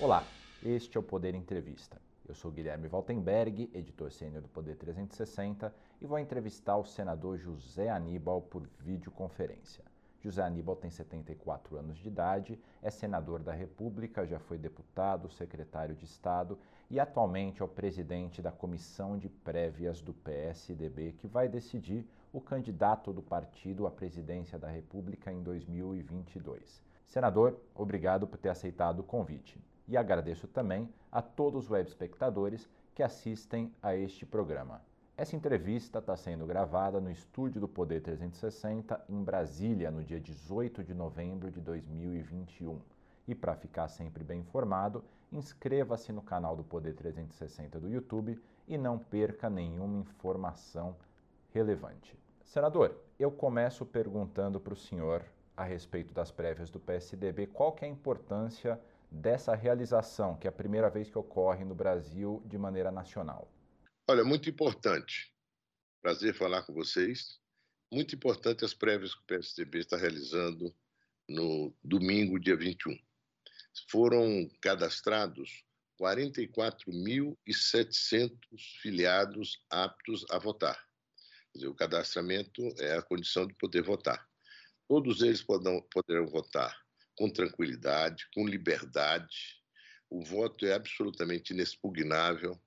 Olá, este é o Poder Entrevista. Eu sou Guilherme Valtenberg, editor sênior do Poder 360, e vou entrevistar o senador José Aníbal por videoconferência. José Aníbal tem 74 anos de idade, é senador da República, já foi deputado, secretário de Estado e atualmente é o presidente da comissão de prévias do PSDB, que vai decidir o candidato do partido à presidência da República em 2022. Senador, obrigado por ter aceitado o convite. E agradeço também a todos os web espectadores que assistem a este programa. Essa entrevista está sendo gravada no estúdio do Poder 360 em Brasília, no dia 18 de novembro de 2021. E para ficar sempre bem informado, inscreva-se no canal do Poder 360 do YouTube e não perca nenhuma informação relevante. Senador, eu começo perguntando para o senhor a respeito das prévias do PSDB, qual que é a importância dessa realização, que é a primeira vez que ocorre no Brasil de maneira nacional? Olha, muito importante. Prazer falar com vocês. Muito importante as prévias que o PSDB está realizando no domingo, dia 21. Foram cadastrados 44.700 filiados aptos a votar. Dizer, o cadastramento é a condição de poder votar. Todos eles poderão, votar com tranquilidade, com liberdade. O voto é absolutamente inexpugnável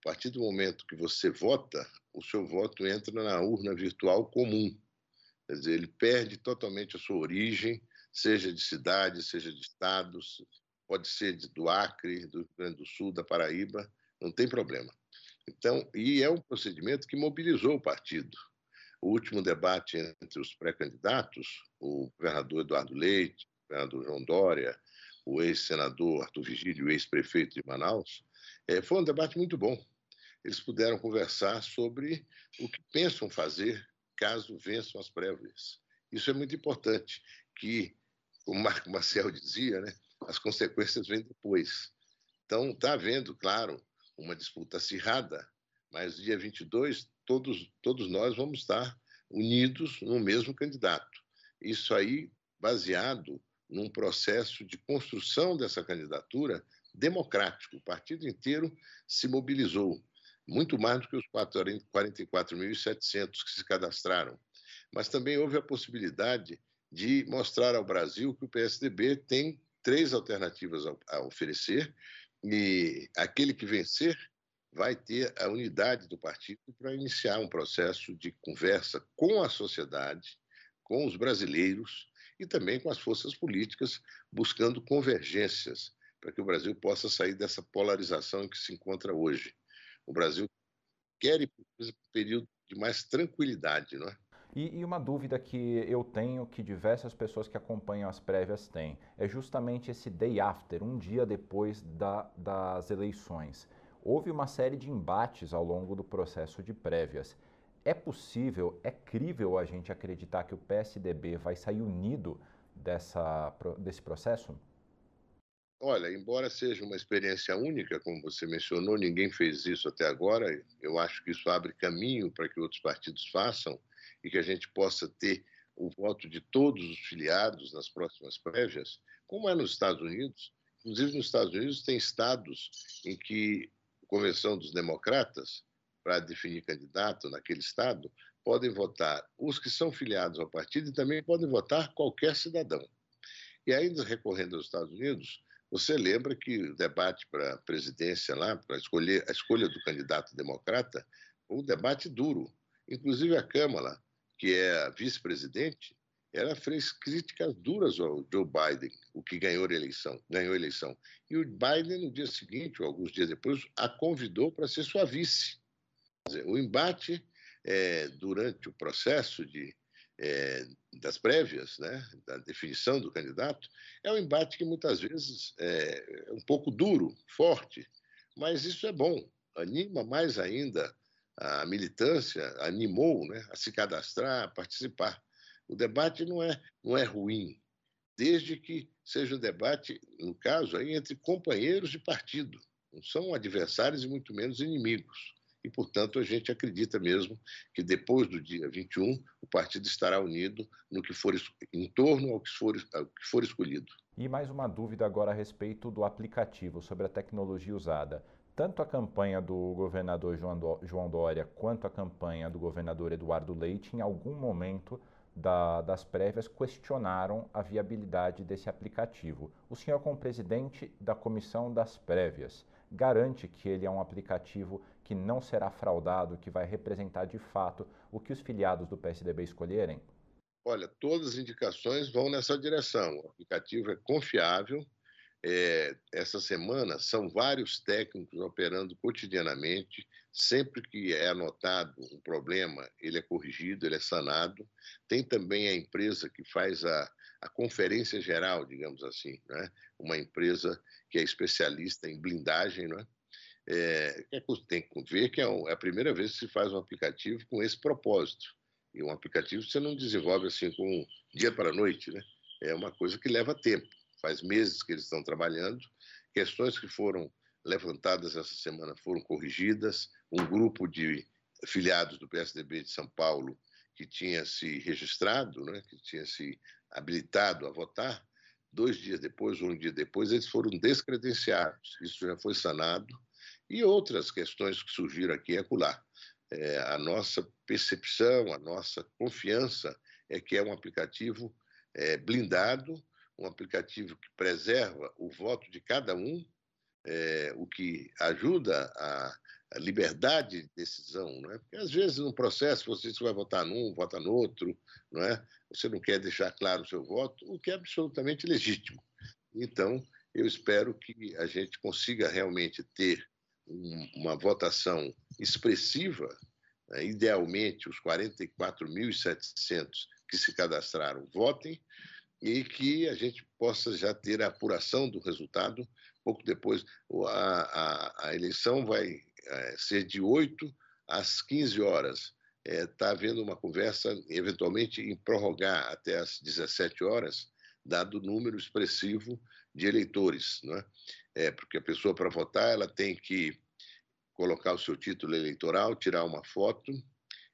a partir do momento que você vota, o seu voto entra na urna virtual comum. Quer dizer, ele perde totalmente a sua origem, seja de cidade, seja de estados, pode ser do Acre, do Rio Grande do Sul, da Paraíba, não tem problema. Então, e é um procedimento que mobilizou o partido. O último debate entre os pré-candidatos, o governador Eduardo Leite, o governador João Dória, o ex-senador Arthur Vigílio ex-prefeito de Manaus, é, foi um debate muito bom eles puderam conversar sobre o que pensam fazer caso vençam as prévias. Isso é muito importante, que, como Marco Marcel dizia, né, as consequências vêm depois. Então, está havendo, claro, uma disputa acirrada, mas dia 22 todos, todos nós vamos estar unidos no mesmo candidato. Isso aí baseado num processo de construção dessa candidatura democrático. O partido inteiro se mobilizou muito mais do que os 44.700 que se cadastraram. Mas também houve a possibilidade de mostrar ao Brasil que o PSDB tem três alternativas a oferecer e aquele que vencer vai ter a unidade do partido para iniciar um processo de conversa com a sociedade, com os brasileiros e também com as forças políticas, buscando convergências para que o Brasil possa sair dessa polarização em que se encontra hoje. O Brasil quer um período de mais tranquilidade, não é? E, e, uma dúvida que eu tenho, que diversas pessoas que acompanham as prévias têm, é justamente esse day after, um dia depois da, das eleições. Houve uma série de embates ao longo do processo de prévias. É possível, é crível a gente acreditar que o PSDB vai sair unido dessa, desse processo? Olha, embora seja uma experiência única, como você mencionou, ninguém fez isso até agora. Eu acho que isso abre caminho para que outros partidos façam e que a gente possa ter o voto de todos os filiados nas próximas prévias, como é nos Estados Unidos. Inclusive, nos Estados Unidos, tem estados em que a Convenção dos Democratas, para definir candidato naquele estado, podem votar os que são filiados ao partido e também podem votar qualquer cidadão. E ainda recorrendo aos Estados Unidos, você lembra que o debate para a presidência lá, para escolher a escolha do candidato democrata, um debate duro. Inclusive a Câmara, que é a vice-presidente, ela fez críticas duras ao Joe Biden, o que ganhou a eleição, ganhou a eleição. E o Biden no dia seguinte, ou alguns dias depois, a convidou para ser sua vice. Dizer, o embate é, durante o processo de é, das prévias, né, da definição do candidato, é um embate que muitas vezes é um pouco duro, forte, mas isso é bom, anima mais ainda a militância, animou né, a se cadastrar, a participar. O debate não é, não é ruim, desde que seja um debate, no caso, aí, entre companheiros de partido, não são adversários e muito menos inimigos. e, portanto, a gente acredita mesmo que depois do dia 21 o partido estará unido no que for em torno ao que for, ao que for escolhido. E mais uma dúvida agora a respeito do aplicativo, sobre a tecnologia usada. Tanto a campanha do governador João Dória quanto a campanha do governador Eduardo Leite, em algum momento da, das prévias, questionaram a viabilidade desse aplicativo. O senhor, como presidente da comissão das prévias, garante que ele é um aplicativo que não será fraudado, que vai representar de fato o que os filiados do PSDB escolherem? Olha, todas as indicações vão nessa direção. O aplicativo é confiável. É, essa semana são vários técnicos operando cotidianamente. Sempre que é anotado um problema, ele é corrigido, ele é sanado. Tem também a empresa que faz a, a conferência geral, digamos assim, né? uma empresa que é especialista em blindagem, né? É, tem que ver que é, é a primeira vez que se faz um aplicativo com esse propósito e um aplicativo você não desenvolve assim com dia para noite, né? É uma coisa que leva tempo. Faz meses que eles estão trabalhando. Questões que foram levantadas essa semana foram corrigidas. Um grupo de filiados do PSDB de São Paulo que tinha se registrado, né, que tinha se habilitado a votar, dois dias depois, um dia depois, eles foram descredenciados. Isso já foi sanado. E outras questões que surgiram aqui e acolá é, a nossa percepção, a nossa confiança é que é um aplicativo é, blindado, um aplicativo que preserva o voto de cada um, é, o que ajuda a, a, liberdade de decisão, não é? Porque às vezes no processo você vai votar num, vota no outro, não é? Você não quer deixar claro o seu voto, o que é absolutamente legítimo. Então, eu espero que a gente consiga realmente ter um, uma votação expressiva, né, idealmente os 44.700 que se cadastraram votem e que a gente possa já ter a apuração do resultado pouco depois. A, a, a eleição vai é, ser de 8 às 15 horas. Está é, tá havendo uma conversa, eventualmente, em prorrogar até às 17 horas, dado o número expressivo de eleitores. Não é? é porque a pessoa, para votar, ela tem que colocar o seu título eleitoral, tirar uma foto,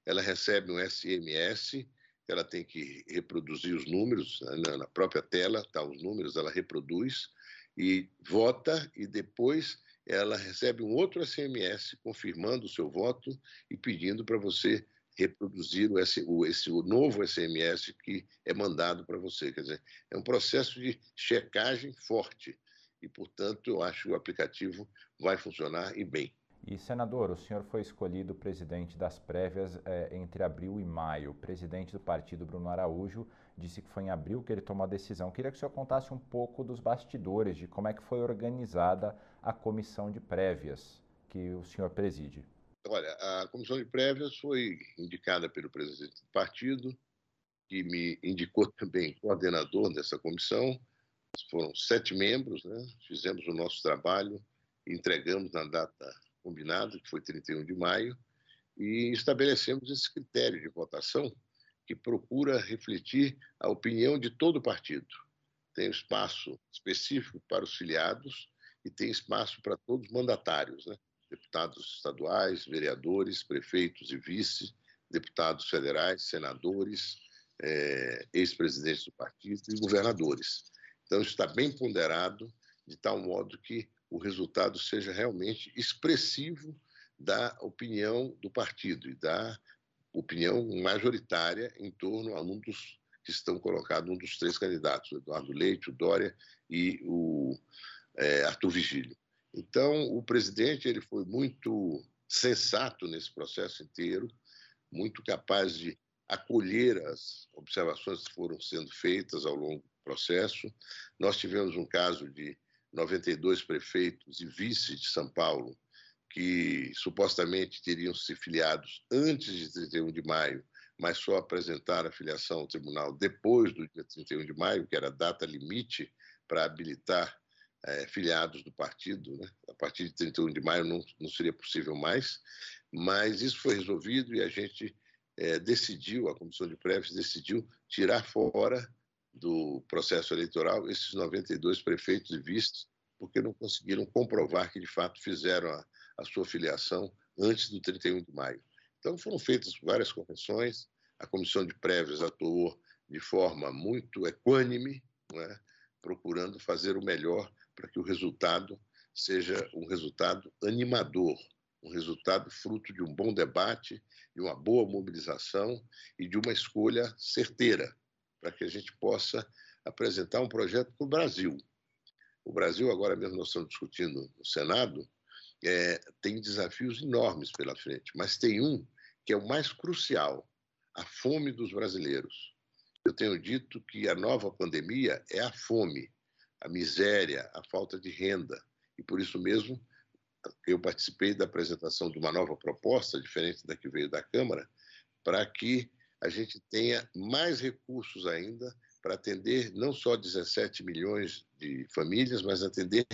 ela recebe um SMS, ela tem que reproduzir os números né, na própria tela, tá os números, ela reproduz e vota e depois ela recebe um outro SMS confirmando o seu voto e pedindo para você reproduzir o, esse, o, esse o novo SMS que é mandado para você. Quer dizer, é um processo de checagem forte e, portanto, eu acho que o aplicativo vai funcionar e bem. E, senador, o senhor foi escolhido presidente das prévias é, entre abril e maio. O presidente do partido, Bruno Araújo, disse que foi em abril que ele tomou a decisão. Queria que o senhor contasse um pouco dos bastidores, de como é que foi organizada a comissão de prévias que o senhor preside. Olha, a comissão de prévias foi indicada pelo presidente do partido, que me indicou também coordenador dessa comissão. Foram sete membros, né? fizemos o nosso trabalho, entregamos na data combinado, que foi 31 de maio, e estabelecemos esse critério de votação que procura refletir a opinião de todo o partido. Tem espaço específico para os filiados e tem espaço para todos os mandatários, né? deputados estaduais, vereadores, prefeitos e vice, deputados federais, senadores, é, ex-presidentes do partido e governadores. Então, está bem ponderado, de tal modo que o resultado seja realmente expressivo da opinião do partido e da opinião majoritária em torno a um dos que estão colocados, um dos três candidatos, o Eduardo Leite, o Dória e o é, Arthur Vigílio. Então, o presidente ele foi muito sensato nesse processo inteiro, muito capaz de acolher as observações que foram sendo feitas ao longo do processo. Nós tivemos um caso de 92 prefeitos e vices de São Paulo que supostamente teriam se filiados antes de 31 de maio, mas só apresentaram a filiação ao tribunal depois do dia 31 de maio, que era a data limite para habilitar é, filiados do partido. Né? A partir de 31 de maio não, não seria possível mais, mas isso foi resolvido e a gente é, decidiu, a comissão de prévios decidiu tirar fora do processo eleitoral esses 92 prefeitos vices, porque não conseguiram comprovar que de fato fizeram a, a sua filiação antes do 31 de maio. Então, foram feitas várias correções, a comissão de prévias atuou de forma muito equânime, é? procurando fazer o melhor para que o resultado seja um resultado animador, um resultado fruto de um bom debate, de uma boa mobilização e de uma escolha certeira, para que a gente possa apresentar um projeto para o Brasil. O Brasil, agora mesmo nós estamos discutindo no Senado, é, tem desafios enormes pela frente, mas tem um que é o mais crucial: a fome dos brasileiros. Eu tenho dito que a nova pandemia é a fome, a miséria, a falta de renda. E por isso mesmo eu participei da apresentação de uma nova proposta, diferente da que veio da Câmara, para que a gente tenha mais recursos ainda para atender não só 17 milhões de famílias, mas atender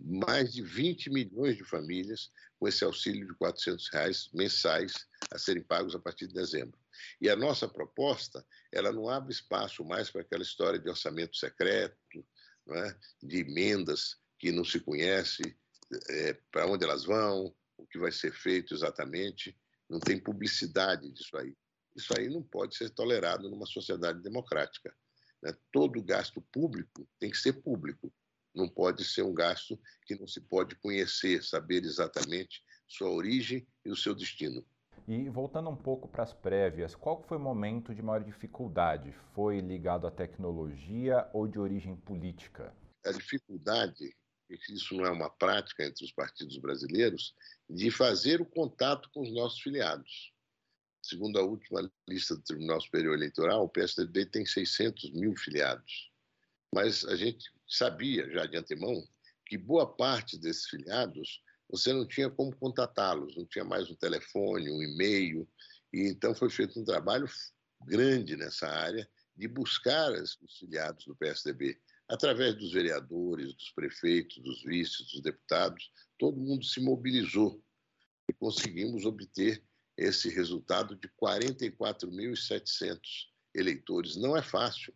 mais de 20 milhões de famílias com esse auxílio de 400 reais mensais a serem pagos a partir de dezembro. E a nossa proposta, ela não abre espaço mais para aquela história de orçamento secreto, é? de emendas que não se conhece é, para onde elas vão, o que vai ser feito exatamente. Não tem publicidade disso aí. Isso aí não pode ser tolerado numa sociedade democrática. Né? Todo gasto público tem que ser público. Não pode ser um gasto que não se pode conhecer, saber exatamente sua origem e o seu destino. E voltando um pouco para as prévias, qual foi o momento de maior dificuldade? Foi ligado à tecnologia ou de origem política? A dificuldade, isso não é uma prática entre os partidos brasileiros, de fazer o contato com os nossos filiados. Segundo a última lista do Tribunal Superior Eleitoral, o PSDB tem 600 mil filiados. Mas a gente sabia já de antemão que boa parte desses filiados você não tinha como contatá-los, não tinha mais um telefone, um e-mail. E então foi feito um trabalho grande nessa área de buscar os filiados do PSDB, através dos vereadores, dos prefeitos, dos vices, dos deputados. Todo mundo se mobilizou e conseguimos obter esse resultado de 44.700 eleitores. Não é fácil.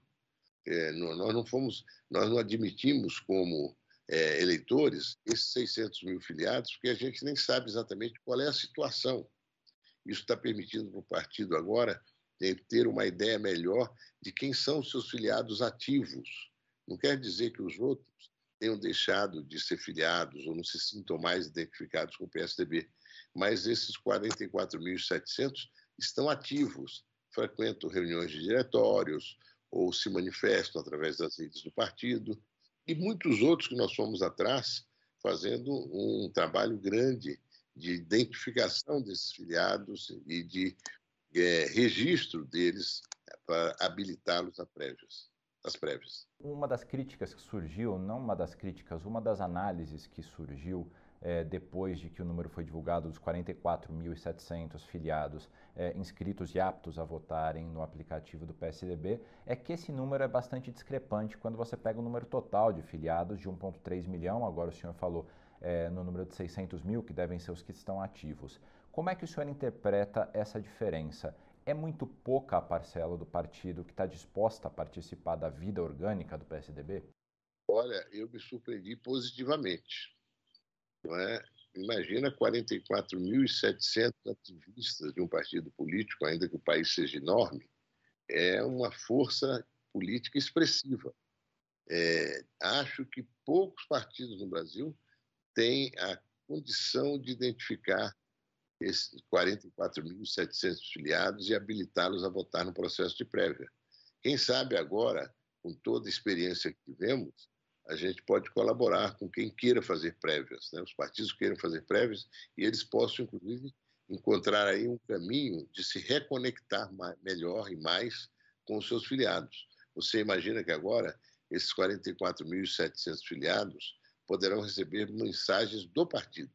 É, nós não fomos, nós não admitimos como é, eleitores esses 600 mil filiados, porque a gente nem sabe exatamente qual é a situação. Isso está permitindo para o partido agora ter uma ideia melhor de quem são os seus filiados ativos. Não quer dizer que os outros tenham deixado de ser filiados ou não se sintam mais identificados com o PSDB mas esses 44.700 estão ativos, frequentam reuniões de diretórios ou se manifestam através das redes do partido, e muitos outros que nós fomos atrás fazendo um trabalho grande de identificação desses filiados e de é, registro deles para habilitá-los a prévias, às prévias. Uma das críticas que surgiu, não uma das críticas, uma das análises que surgiu é, depois de que o número foi divulgado dos 44.700 filiados é, inscritos e aptos a votarem no aplicativo do PSDB, é que esse número é bastante discrepante quando você pega o número total de filiados de 1,3 milhão, agora o senhor falou é, no número de 600 mil, que devem ser os que estão ativos. Como é que o senhor interpreta essa diferença? É muito pouca a parcela do partido que está disposta a participar da vida orgânica do PSDB? Olha, eu me surpreendi positivamente é? Imagina 44.700 ativistas de um partido político, ainda que o país seja enorme, é uma força política expressiva. É, acho que poucos partidos no Brasil têm a condição de identificar esses 44.700 filiados e habilitá-los a votar no processo de prévia. Quem sabe agora, com toda a experiência que tivemos, a gente pode colaborar com quem queira fazer prévias, né? os partidos queiram fazer prévias e eles possam, inclusive, encontrar aí um caminho de se reconectar melhor e mais com os seus filiados. Você imagina que agora esses 44.700 filiados poderão receber mensagens do partido,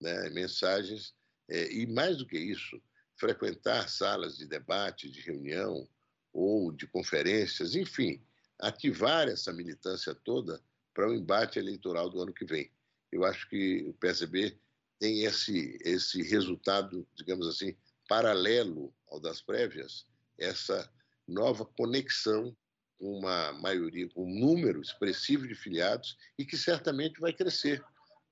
né? mensagens, é, e mais do que isso, frequentar salas de debate, de reunião ou de conferências, enfim, ativar essa militância toda para o embate eleitoral do ano que vem. Eu acho que o PSB tem esse, esse resultado, digamos assim, paralelo ao das prévias, essa nova conexão com uma maioria, com um número expressivo de filiados e que certamente vai crescer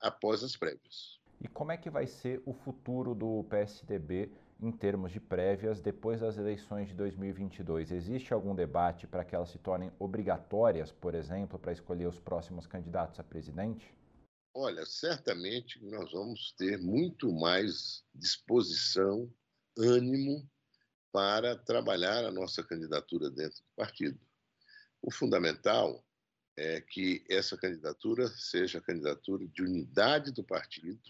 após as prévias. E como é que vai ser o futuro do PSDB em termos de prévias depois das eleições de 2022? Existe algum debate para que elas se tornem obrigatórias, por exemplo, para escolher os próximos candidatos a presidente? Olha, certamente nós vamos ter muito mais disposição, ânimo para trabalhar a nossa candidatura dentro do partido. O fundamental é que essa candidatura seja a candidatura de unidade do partido,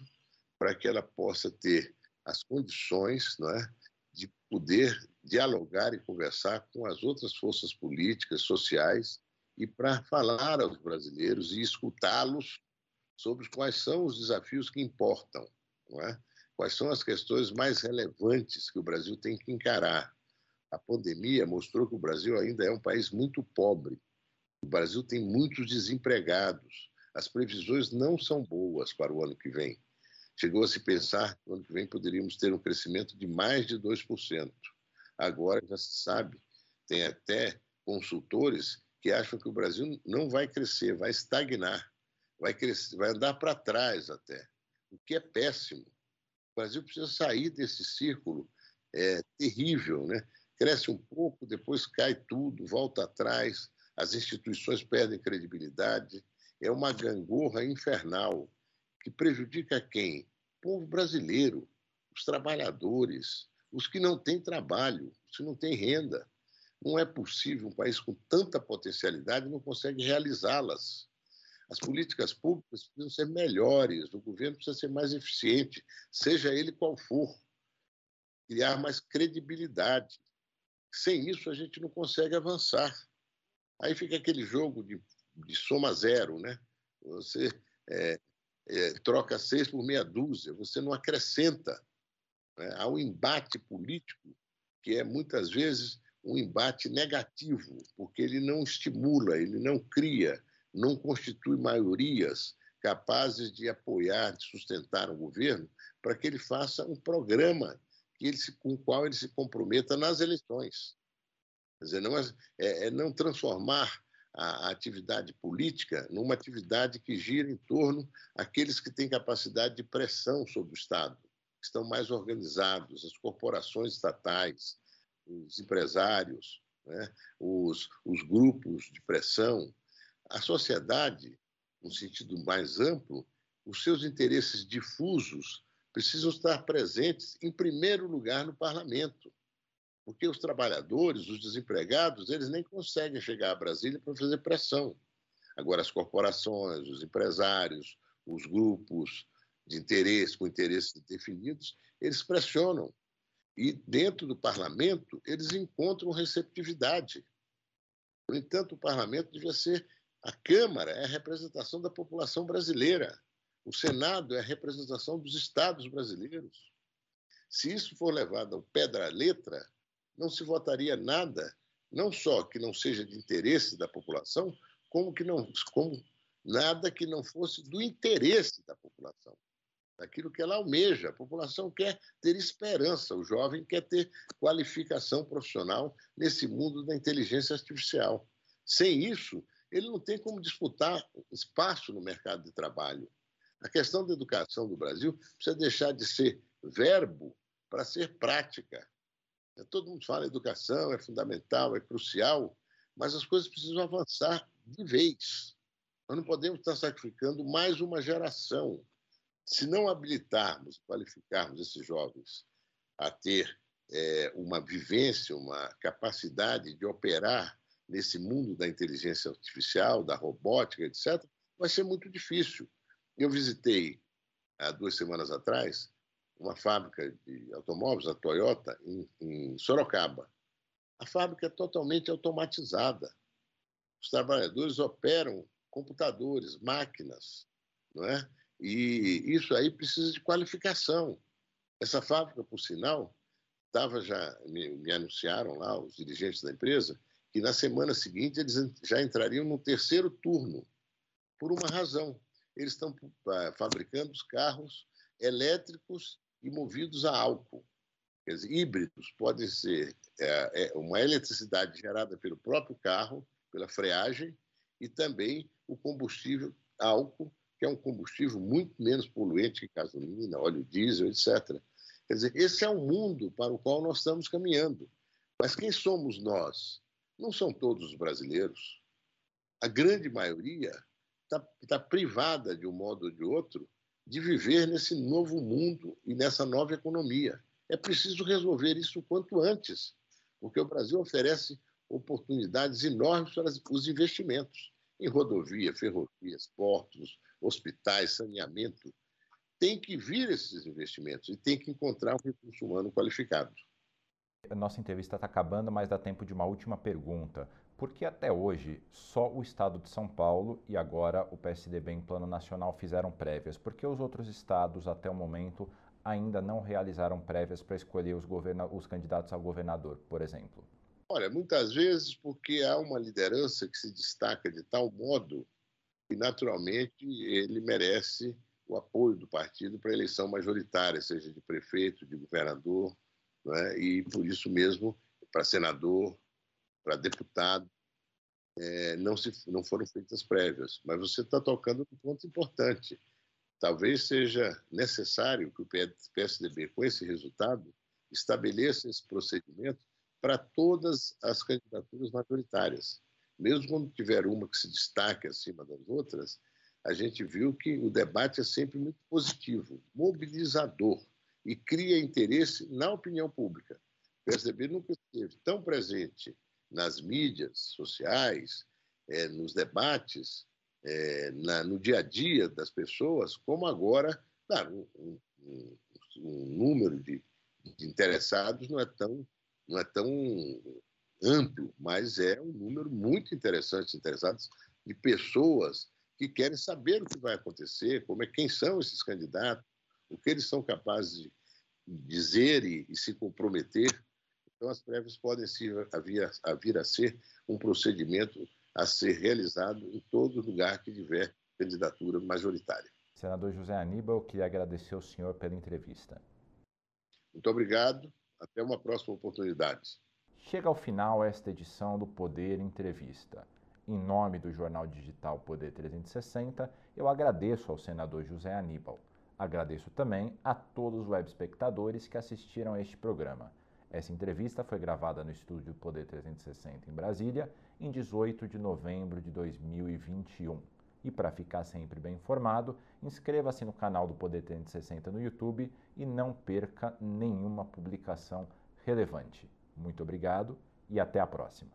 para que ela possa ter as condições não é, de poder dialogar e conversar com as outras forças políticas, sociais, e para falar aos brasileiros e escutá-los sobre quais são os desafios que importam, é? quais são as questões mais relevantes que o Brasil tem que encarar. A pandemia mostrou que o Brasil ainda é um país muito pobre. O Brasil tem muitos desempregados. As previsões não são boas para o ano que vem. Chegou a se pensar que no ano que vem poderíamos ter um crescimento de mais de 2%. Agora já se sabe, tem até consultores que acham que o Brasil não vai crescer, vai estagnar, vai, crescer, vai andar para trás até, o que é péssimo. O Brasil precisa sair desse círculo é, terrível, né? Cresce um pouco, depois cai tudo, volta atrás, as instituições perdem credibilidade, é uma gangorra infernal que prejudica quem? O povo brasileiro, os trabalhadores, os que não têm trabalho, os que não têm renda. Não é possível um país com tanta potencialidade não consegue realizá-las. As políticas públicas precisam ser melhores, o governo precisa ser mais eficiente, seja ele qual for. Criar mais credibilidade. Sem isso, a gente não consegue avançar. Aí fica aquele jogo de, de soma zero, né? Você é, é, troca seis por meia dúzia, você não acrescenta. Né? Há um embate político que é muitas vezes um embate negativo, porque ele não estimula, ele não cria, não constitui maiorias capazes de apoiar, de sustentar o governo, para que ele faça um programa que ele se, com o qual ele se comprometa nas eleições. Quer dizer, não é, é, é não transformar a, atividade política numa atividade que gira em torno aqueles que têm capacidade de pressão sobre o Estado, que estão mais organizados, as corporações estatais, os empresários, né, os, os grupos de pressão, a sociedade, no sentido mais amplo, os seus interesses difusos precisam estar presentes, em primeiro lugar, no parlamento porque os trabalhadores, os desempregados, eles nem conseguem chegar a Brasília para fazer pressão. Agora, as corporações, os empresários, os grupos de interesse, com interesses definidos, eles pressionam. E dentro do parlamento, eles encontram receptividade. No entanto, o parlamento devia ser a Câmara, é a representação da população brasileira. O Senado é a representação dos estados brasileiros. Se isso for levado ao pé da letra, não se votaria nada, não só que não seja de interesse da população, como que não, como nada que não fosse do interesse da população, daquilo que ela almeja. A população quer ter esperança, o jovem quer ter qualificação profissional nesse mundo da inteligência artificial. Sem isso, ele não tem como disputar espaço no mercado de trabalho. A questão da educação do Brasil precisa deixar de ser verbo para ser prática. Todo mundo fala educação é fundamental, é crucial, mas as coisas precisam avançar de vez. Nós não podemos estar sacrificando mais uma geração. Se não habilitarmos, qualificarmos esses jovens a ter é, uma vivência, uma capacidade de operar nesse mundo da inteligência artificial, da robótica, etc., vai ser muito difícil. Eu visitei, há duas semanas atrás, uma fábrica de automóveis, a Toyota, em, em Sorocaba. A fábrica é totalmente automatizada. Os trabalhadores operam computadores, máquinas, não é? E isso aí precisa de qualificação. Essa fábrica, por sinal, estava já me, me, anunciaram lá os dirigentes da empresa que na semana seguinte eles já entrariam no terceiro turno por uma razão. Eles estão uh, fabricando os carros elétricos e movidos a álcool. Quer dizer, híbridos podem ser é, é uma eletricidade gerada pelo próprio carro, pela freagem, e também o combustível álcool que é um combustível muito menos poluente que gasolina, óleo diesel, etc. Quer dizer, esse é o mundo para o qual nós estamos caminhando. Mas quem somos nós? Não são todos os brasileiros. A grande maioria está tá privada, de um modo ou de outro, de viver nesse novo mundo e nessa nova economia. É preciso resolver isso quanto antes, porque o Brasil oferece oportunidades enormes para os investimentos em rodovia, ferrovias, portos, hospitais, saneamento. Tem que vir esses investimentos e tem que encontrar um recurso humano qualificado. A nossa entrevista está acabando, mas dá tempo de uma última pergunta. Por que até hoje só o estado de São Paulo e agora o PSDB em plano nacional fizeram prévias? Por que os outros estados, até o momento, ainda não realizaram prévias para escolher os, os candidatos ao governador, por exemplo? Olha, muitas vezes porque há uma liderança que se destaca de tal modo que, naturalmente, ele merece o apoio do partido para a eleição majoritária, seja de prefeito, de governador, né? e por isso mesmo, para senador, para deputado, é, não, se, não foram feitas prévias. Mas você está tocando um ponto importante. Talvez seja necessário que o PSDB, com esse resultado, estabeleça esse procedimento para todas as candidaturas majoritárias. Mesmo quando tiver uma que se destaque acima das outras, a gente viu que o debate é sempre muito positivo, mobilizador e cria interesse na opinião pública. O PSDB nunca esteve tão presente nas mídias sociais, é, nos debates, é, na, no dia a dia das pessoas, como agora, claro, um, um, um número de, de interessados não é tão não é tão amplo, mas é um número muito interessante interessados de pessoas que querem saber o que vai acontecer, como é quem são esses candidatos, o que eles são capazes de dizer e, e se comprometer. Então, as prévias podem ser, a, vir, a vir a ser um procedimento a ser realizado em todo lugar que tiver candidatura majoritária. Senador José Aníbal, queria agradecer ao senhor pela entrevista. Muito obrigado. Até uma próxima oportunidade. Chega ao final esta edição do Poder Entrevista. Em nome do jornal digital Poder 360, eu agradeço ao senador José Aníbal. Agradeço também a todos os web espectadores que assistiram a este programa. Essa entrevista foi gravada no estúdio Poder 360 em Brasília, em 18 de novembro de 2021. E para ficar sempre bem informado, inscreva-se no canal do Poder 360 no YouTube e não perca nenhuma publicação relevante. Muito obrigado e até a próxima.